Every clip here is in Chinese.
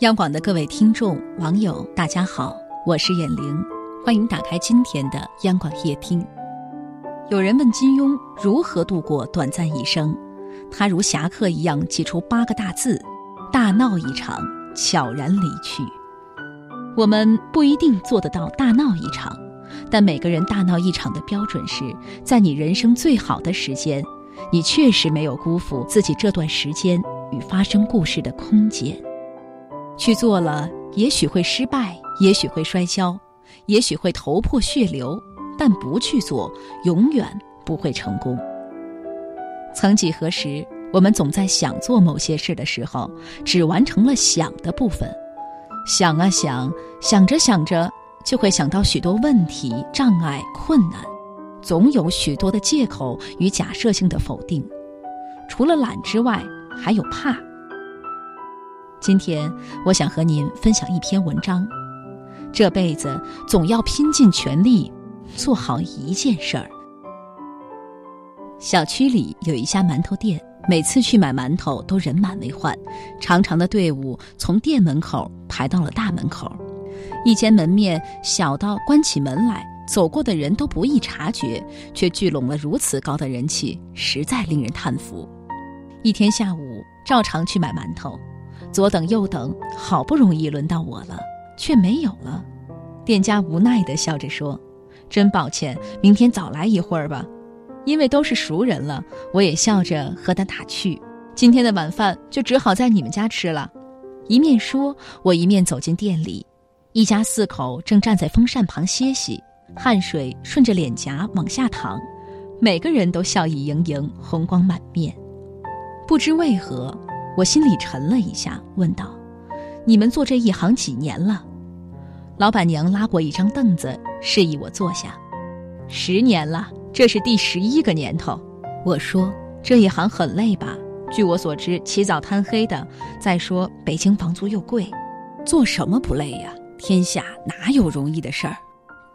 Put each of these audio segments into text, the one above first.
央广的各位听众、网友，大家好，我是眼玲，欢迎打开今天的央广夜听。有人问金庸如何度过短暂一生，他如侠客一样挤出八个大字：大闹一场，悄然离去。我们不一定做得到大闹一场，但每个人大闹一场的标准是在你人生最好的时间，你确实没有辜负自己这段时间与发生故事的空间。去做了，也许会失败，也许会摔跤，也许会头破血流，但不去做，永远不会成功。曾几何时，我们总在想做某些事的时候，只完成了想的部分，想啊想，想着想着，就会想到许多问题、障碍、困难，总有许多的借口与假设性的否定。除了懒之外，还有怕。今天，我想和您分享一篇文章。这辈子总要拼尽全力做好一件事儿。小区里有一家馒头店，每次去买馒头都人满为患，长长的队伍从店门口排到了大门口。一间门面小到关起门来，走过的人都不易察觉，却聚拢了如此高的人气，实在令人叹服。一天下午，照常去买馒头。左等右等，好不容易轮到我了，却没有了。店家无奈地笑着说：“真抱歉，明天早来一会儿吧。”因为都是熟人了，我也笑着和他打趣：“今天的晚饭就只好在你们家吃了。”一面说，我一面走进店里，一家四口正站在风扇旁歇息，汗水顺着脸颊往下淌，每个人都笑意盈盈，红光满面。不知为何。我心里沉了一下，问道：“你们做这一行几年了？”老板娘拉过一张凳子，示意我坐下。十年了，这是第十一个年头。我说：“这一行很累吧？”据我所知，起早贪黑的。再说北京房租又贵，做什么不累呀？天下哪有容易的事儿？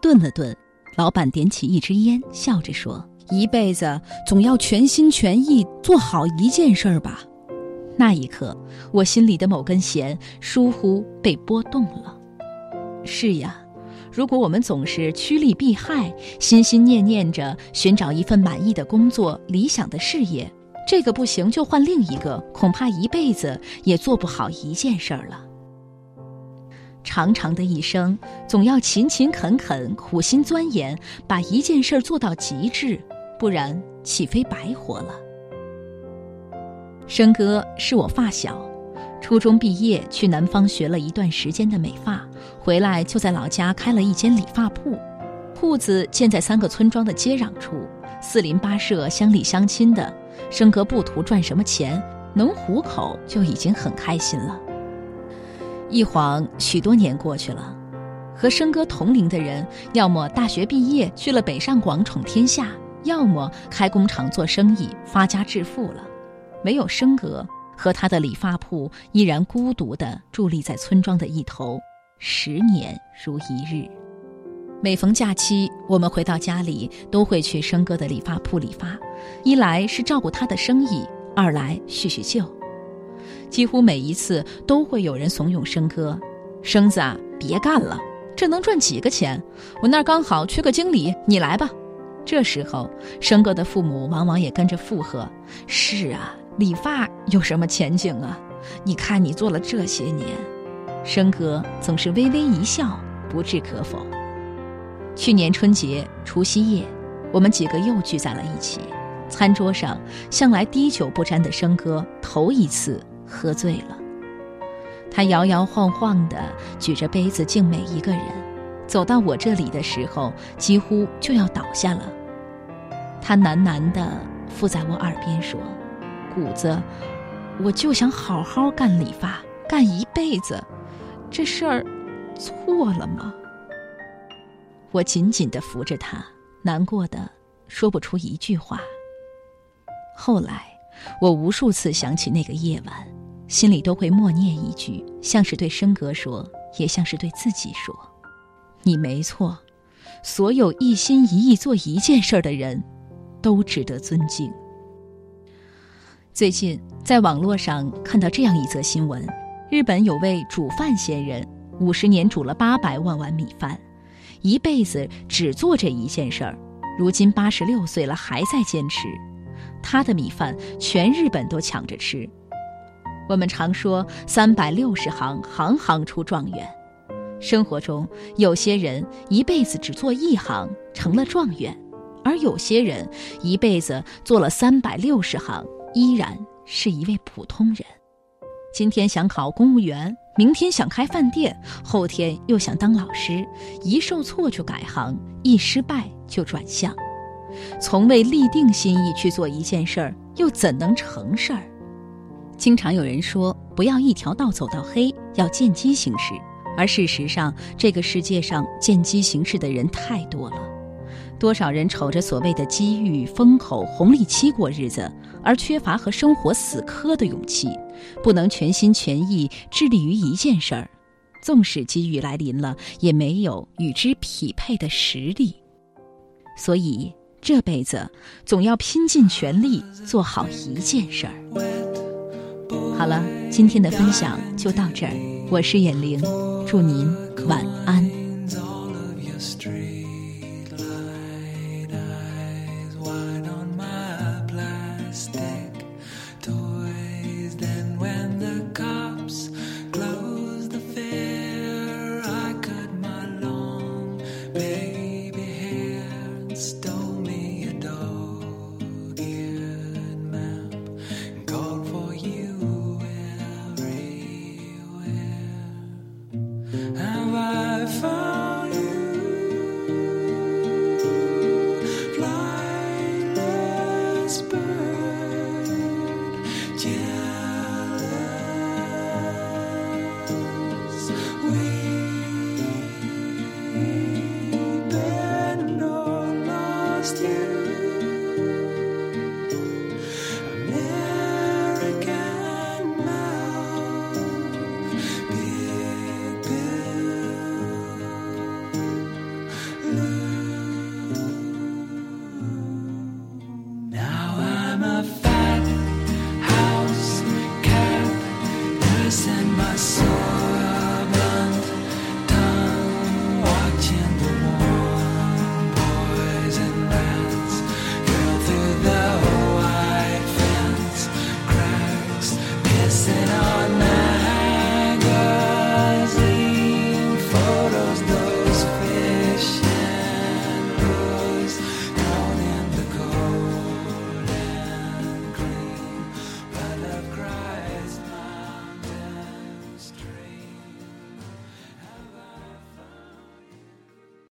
顿了顿，老板点起一支烟，笑着说：“一辈子总要全心全意做好一件事儿吧。”那一刻，我心里的某根弦疏忽被拨动了。是呀，如果我们总是趋利避害，心心念念着寻找一份满意的工作、理想的事业，这个不行就换另一个，恐怕一辈子也做不好一件事儿了。长长的一生，总要勤勤恳恳、苦心钻研，把一件事儿做到极致，不然岂非白活了？生哥是我发小，初中毕业去南方学了一段时间的美发，回来就在老家开了一间理发铺，铺子建在三个村庄的接壤处，四邻八舍，乡里乡亲的。生哥不图赚什么钱，能糊口就已经很开心了。一晃许多年过去了，和生哥同龄的人，要么大学毕业去了北上广闯天下，要么开工厂做生意发家致富了。没有生哥和他的理发铺依然孤独地伫立在村庄的一头，十年如一日。每逢假期，我们回到家里都会去生哥的理发铺理发，一来是照顾他的生意，二来叙叙旧。几乎每一次都会有人怂恿生哥：“生子啊，别干了，这能赚几个钱？我那儿刚好缺个经理，你来吧。”这时候，生哥的父母往往也跟着附和：“是啊。”理发有什么前景啊？你看你做了这些年，生哥总是微微一笑，不置可否。去年春节除夕夜，我们几个又聚在了一起，餐桌上向来滴酒不沾的生哥头一次喝醉了。他摇摇晃晃地举着杯子敬每一个人，走到我这里的时候几乎就要倒下了。他喃喃地附在我耳边说。谷子，我就想好好干理发，干一辈子，这事儿错了吗？我紧紧的扶着他，难过的说不出一句话。后来，我无数次想起那个夜晚，心里都会默念一句，像是对生哥说，也像是对自己说：“你没错，所有一心一意做一件事的人，都值得尊敬。”最近在网络上看到这样一则新闻：日本有位煮饭仙人，五十年煮了八百万碗米饭，一辈子只做这一件事儿。如今八十六岁了，还在坚持。他的米饭全日本都抢着吃。我们常说“三百六十行，行行出状元”。生活中，有些人一辈子只做一行，成了状元；而有些人一辈子做了三百六十行，依然是一位普通人。今天想考公务员，明天想开饭店，后天又想当老师，一受挫就改行，一失败就转向，从未立定心意去做一件事儿，又怎能成事儿？经常有人说，不要一条道走到黑，要见机行事。而事实上，这个世界上见机行事的人太多了。多少人瞅着所谓的机遇、风口、红利期过日子，而缺乏和生活死磕的勇气，不能全心全意致力于一件事儿。纵使机遇来临了，也没有与之匹配的实力。所以这辈子总要拼尽全力做好一件事儿。好了，今天的分享就到这儿。我是眼玲，祝您